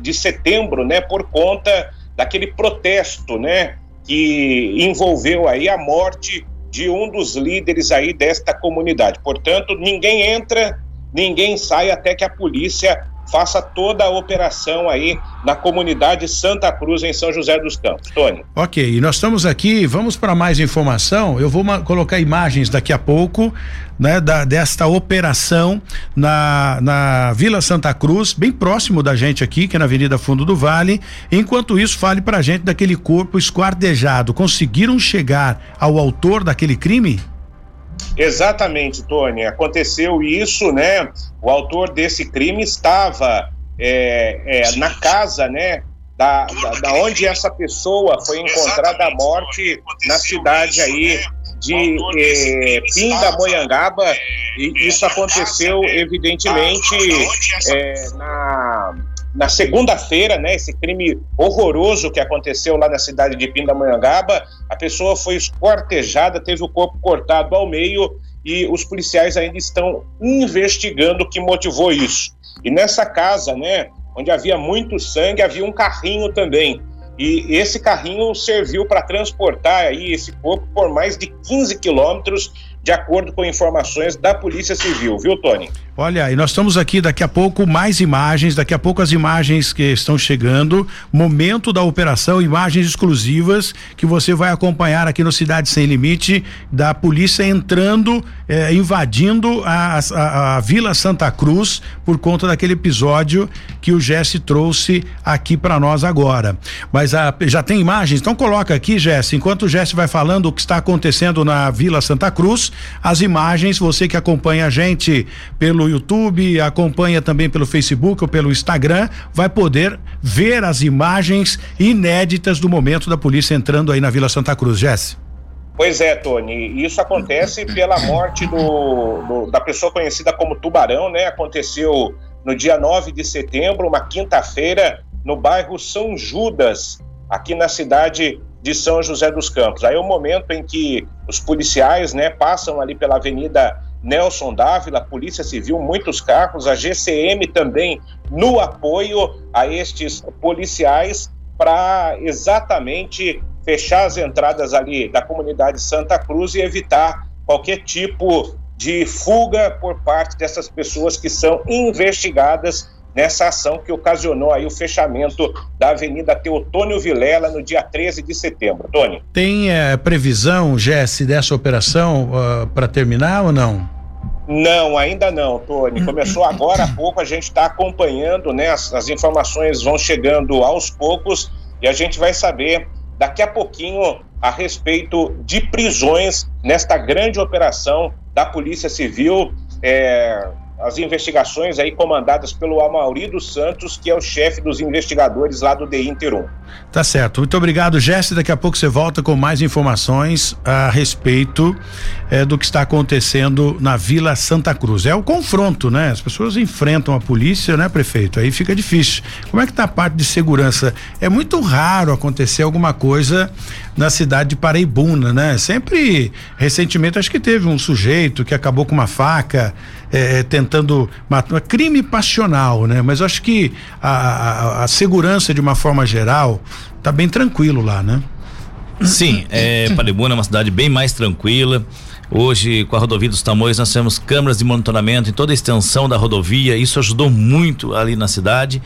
de setembro, né, por conta daquele protesto, né, que envolveu aí a morte de um dos líderes aí desta comunidade. Portanto, ninguém entra, ninguém sai até que a polícia faça toda a operação aí na comunidade Santa Cruz, em São José dos Campos. Tony. Ok, nós estamos aqui, vamos para mais informação. Eu vou colocar imagens daqui a pouco, né, da, desta operação na, na Vila Santa Cruz, bem próximo da gente aqui, que é na Avenida Fundo do Vale. Enquanto isso, fale para a gente daquele corpo esquartejado. Conseguiram chegar ao autor daquele crime? Exatamente, Tony. Aconteceu isso, né? O autor desse crime estava é, é, na casa, né? Da, da, da, onde essa pessoa foi encontrada a morte na cidade aí de eh, Pindamonhangaba e isso aconteceu evidentemente eh, na na segunda-feira, né, esse crime horroroso que aconteceu lá na cidade de Pindamonhangaba, a pessoa foi esquartejada, teve o corpo cortado ao meio e os policiais ainda estão investigando o que motivou isso. E nessa casa, né, onde havia muito sangue, havia um carrinho também. E esse carrinho serviu para transportar aí esse corpo por mais de 15 quilômetros de acordo com informações da Polícia Civil, viu, Tony? Olha, e nós estamos aqui daqui a pouco mais imagens, daqui a pouco as imagens que estão chegando, momento da operação, imagens exclusivas que você vai acompanhar aqui no Cidade Sem Limite, da polícia entrando, eh, invadindo a, a, a, Vila Santa Cruz por conta daquele episódio que o Jesse trouxe aqui para nós agora. Mas a, já tem imagens? Então coloca aqui, Jesse, enquanto o Jesse vai falando o que está acontecendo na Vila Santa Cruz, as imagens, você que acompanha a gente pelo YouTube, acompanha também pelo Facebook ou pelo Instagram, vai poder ver as imagens inéditas do momento da polícia entrando aí na Vila Santa Cruz, Jesse. Pois é, Tony. Isso acontece pela morte do, do, da pessoa conhecida como Tubarão, né? Aconteceu no dia 9 de setembro, uma quinta-feira, no bairro São Judas, aqui na cidade de São José dos Campos. Aí é o momento em que os policiais, né, passam ali pela Avenida Nelson Dávila, Polícia Civil, muitos carros, a GCM também no apoio a estes policiais para exatamente fechar as entradas ali da comunidade Santa Cruz e evitar qualquer tipo de fuga por parte dessas pessoas que são investigadas nessa ação que ocasionou aí o fechamento da Avenida Teotônio Vilela no dia 13 de setembro. Tony. Tem é, previsão, Jesse, dessa operação uh, ah, para terminar ou não? Não, ainda não, Tony. Começou agora há pouco, a gente está acompanhando, né? As, as informações vão chegando aos poucos e a gente vai saber daqui a pouquinho a respeito de prisões nesta grande operação da Polícia Civil. É, as investigações aí comandadas pelo Amauri dos Santos, que é o chefe dos investigadores lá do DI Interum. Tá certo. Muito obrigado, Jesse. Daqui a pouco você volta com mais informações a respeito eh, do que está acontecendo na Vila Santa Cruz. É o confronto, né? As pessoas enfrentam a polícia, né, prefeito? Aí fica difícil. Como é que tá a parte de segurança? É muito raro acontecer alguma coisa na cidade de Paraibuna, né? Sempre, recentemente, acho que teve um sujeito que acabou com uma faca é, tentando matar. Crime passional, né? Mas acho que a, a, a segurança, de uma forma geral, tá bem tranquilo lá, né? Sim, é, Palibuna é uma cidade bem mais tranquila. Hoje, com a rodovia dos Tamoios, nós temos câmeras de monitoramento em toda a extensão da rodovia. Isso ajudou muito ali na cidade.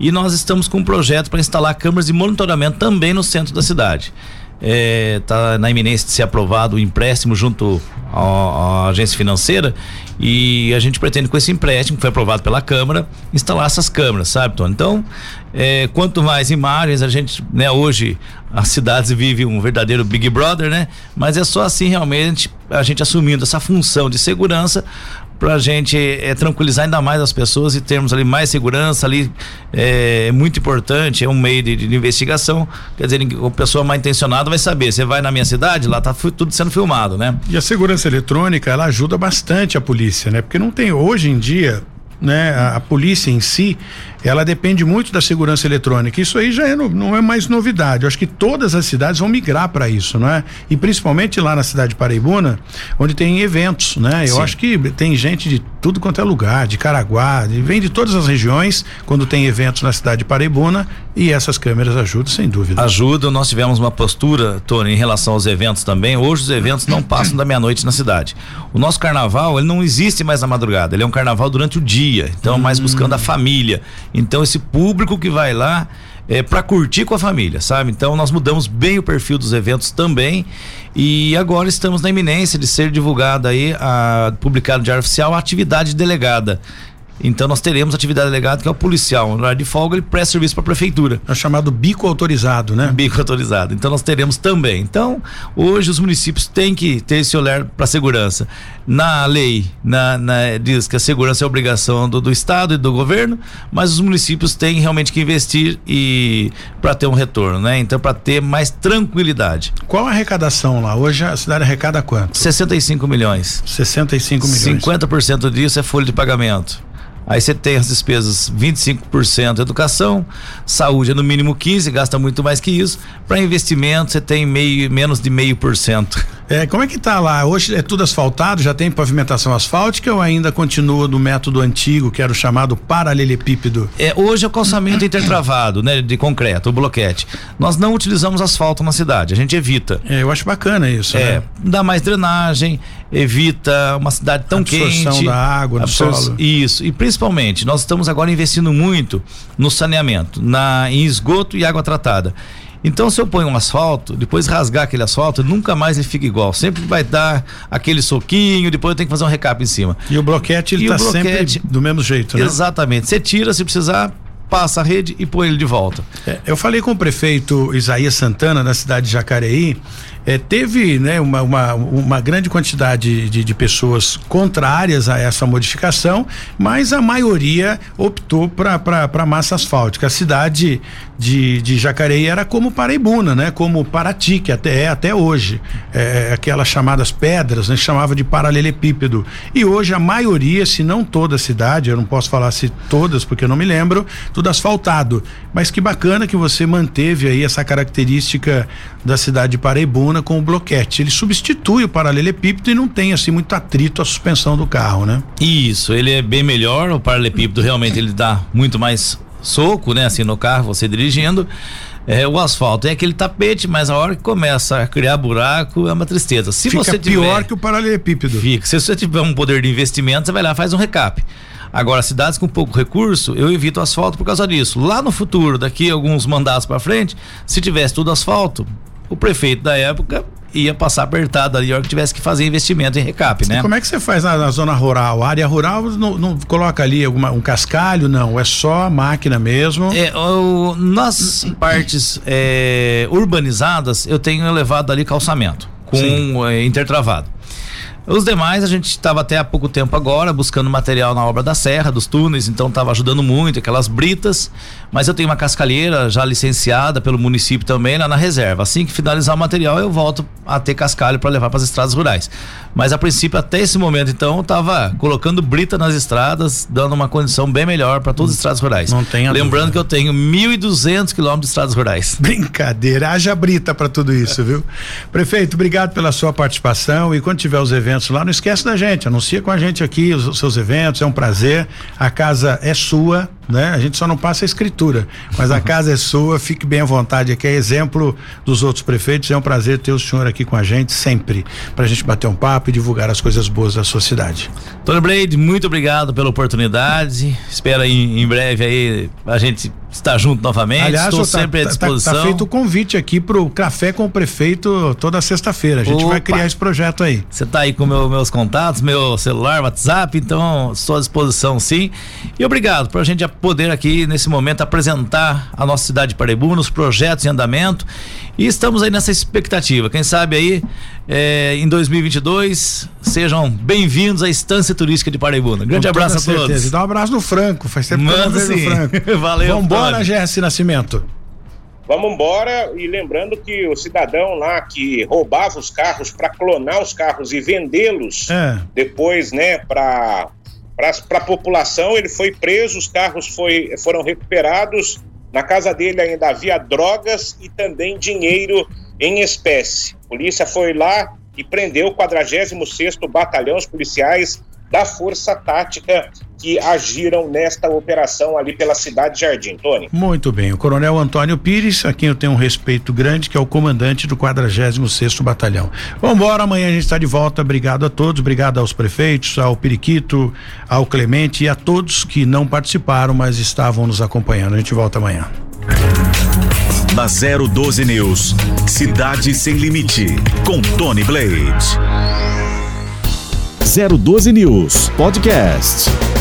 E nós estamos com um projeto para instalar câmeras de monitoramento também no centro da cidade está é, tá na iminência de ser aprovado o empréstimo junto à, à, agência financeira e a gente pretende com esse empréstimo que foi aprovado pela Câmara instalar essas câmeras, sabe, Tony? Então, é, quanto mais imagens a gente, né, hoje as cidades vivem um verdadeiro Big Brother, né? Mas é só assim realmente a gente assumindo essa função de segurança para a gente é, tranquilizar ainda mais as pessoas e termos ali mais segurança ali é, muito importante, é um meio de, de investigação, quer dizer, a pessoa mal intencionada vai saber, você vai na minha cidade, lá tá tudo sendo filmado, né? E a segurança eletrônica, ela ajuda bastante a polícia, né? Porque não tem, hoje em dia, né, a, a, polícia em si, ela depende muito da segurança eletrônica. Isso aí já é no, não é mais novidade. Eu acho que todas as cidades vão migrar para isso, não é? E principalmente lá na cidade de Paraibuna, onde tem eventos, né? Eu Sim. acho que tem gente de tudo quanto é lugar, de Caraguá, de, vem de todas as regiões quando tem eventos na cidade de Paraibuna e essas câmeras ajudam sem dúvida. Ajudam. Nós tivemos uma postura, Tony, em relação aos eventos também. Hoje os eventos não passam da meia-noite na cidade. O nosso carnaval, ele não existe mais na madrugada. Ele é um carnaval durante o dia. Então, hum. mais buscando a família. Então, esse público que vai lá é para curtir com a família, sabe? Então, nós mudamos bem o perfil dos eventos também. E agora estamos na iminência de ser divulgada aí, a, publicado no Diário Oficial, a atividade delegada. Então nós teremos atividade delegada que é o policial. No horário de folga ele presta serviço para a prefeitura. É chamado bico autorizado, né? Bico autorizado. Então nós teremos também. Então hoje os municípios têm que ter esse olhar para a segurança. Na lei na, na, diz que a segurança é obrigação do, do estado e do governo, mas os municípios têm realmente que investir e para ter um retorno, né? Então para ter mais tranquilidade. Qual a arrecadação lá? Hoje a cidade arrecada quanto? 65 milhões. 65 milhões. 50% disso é folha de pagamento. Aí você tem as despesas 25% educação, saúde é no mínimo 15, gasta muito mais que isso. Para investimento você tem meio menos de meio por cento. É, como é que tá lá? Hoje é tudo asfaltado, já tem pavimentação asfáltica ou ainda continua do método antigo, que era o chamado paralelepípedo? É, hoje é o calçamento intertravado, né, de concreto, o bloquete. Nós não utilizamos asfalto na cidade, a gente evita. É, eu acho bacana isso, é, né? dá mais drenagem, evita uma cidade tão Absorção quente. da água Absor solo. Isso, e principalmente, nós estamos agora investindo muito no saneamento, na em esgoto e água tratada. Então, se eu ponho um asfalto, depois rasgar aquele asfalto, nunca mais ele fica igual. Sempre vai dar aquele soquinho, depois eu tenho que fazer um recap em cima. E o bloquete, ele e tá bloquete, sempre do mesmo jeito, né? Exatamente. Você tira, se precisar, passa a rede e põe ele de volta. É, eu falei com o prefeito Isaías Santana, da cidade de Jacareí, é, teve né, uma, uma, uma grande quantidade de, de, pessoas contrárias a essa modificação, mas a maioria optou para massa asfáltica. A cidade de, de Jacareí era como Paraibuna, né? Como Paraty, que até é até hoje. É, aquelas chamadas pedras, né? Chamava de paralelepípedo. E hoje a maioria, se não toda a cidade, eu não posso falar se todas, porque eu não me lembro, tudo asfaltado. Mas que bacana que você manteve aí essa característica da cidade de Paraibuna com o bloquete. Ele substitui o paralelepípedo e não tem assim muito atrito à suspensão do carro, né? Isso, ele é bem melhor, o paralelepípedo realmente ele dá muito mais soco, né, assim no carro, você dirigindo. É, o asfalto é aquele tapete, mas a hora que começa a criar buraco é uma tristeza. Se Fica você tiver, pior que o paralelepípedo. Fica. Se você tiver um poder de investimento, você vai lá faz um recap. Agora, cidades com pouco recurso, eu evito asfalto por causa disso. Lá no futuro, daqui alguns mandatos para frente, se tivesse tudo asfalto, o prefeito da época ia passar apertado ali, a hora que tivesse que fazer investimento em recap, né? E como é que você faz na, na, zona rural? A área rural não, não coloca ali alguma, um cascalho, não, é só a máquina mesmo? É, o, nas partes é, urbanizadas, eu tenho levado ali calçamento com é, intertravado. Os demais, a gente estava até há pouco tempo agora buscando material na obra da serra, dos túneis, então estava ajudando muito, aquelas britas. Mas eu tenho uma cascalheira já licenciada pelo município também lá na reserva. Assim que finalizar o material, eu volto a ter cascalho para levar para as estradas rurais. Mas a princípio, até esse momento, então, eu estava colocando brita nas estradas, dando uma condição bem melhor para todas as estradas rurais. Não tem Lembrando dúvida. que eu tenho 1.200 quilômetros de estradas rurais. Brincadeira, haja brita para tudo isso, viu? Prefeito, obrigado pela sua participação e quando tiver os eventos lá, não esquece da gente, anuncia com a gente aqui os, os seus eventos, é um prazer. A casa é sua, né? A gente só não passa a escritura, mas a casa é sua, fique bem à vontade aqui, é exemplo dos outros prefeitos, é um prazer ter o senhor aqui com a gente sempre, para a gente bater um papo e divulgar as coisas boas da sua cidade. Tony Blade, muito obrigado pela oportunidade, espero em, em breve aí a gente estar junto novamente. Aliás, Estou tá, sempre à disposição. Tá, tá, feito o convite aqui pro café com o prefeito toda sexta-feira. A gente Opa. vai criar esse projeto aí. Você tá aí com meu, meus contatos, meu celular, WhatsApp, então estou à disposição sim. E obrigado por a gente poder aqui nesse momento apresentar a nossa cidade de Paraibuna, os projetos em andamento. E estamos aí nessa expectativa. Quem sabe aí é, em 2022 sejam bem-vindos à Estância Turística de Paraibuna. Grande Com abraço a toda todos. certeza. E dá um abraço no Franco, faz tempo que eu não Manda. Franco. Valeu, Vambora. Gerson Nascimento. Vamos embora e lembrando que o cidadão lá que roubava os carros para clonar os carros e vendê-los É. depois, né, para para a população, ele foi preso, os carros foi, foram recuperados. Na casa dele ainda havia drogas e também dinheiro em espécie. A polícia foi lá e prendeu o 46º Batalhão, os policiais da Força Tática que agiram nesta operação ali pela cidade de Jardim. Tony. Muito bem. O Coronel Antônio Pires, a quem eu tenho um respeito grande, que é o comandante do 46º Batalhão. Vambora, amanhã a gente está de volta. Obrigado a todos, obrigado aos prefeitos, ao Periquito, ao Clemente e a todos que não participaram, mas estavam nos acompanhando. A gente volta amanhã. Na 012 News, Cidade Sem Limite, com Tony Blade. 012 News Podcast.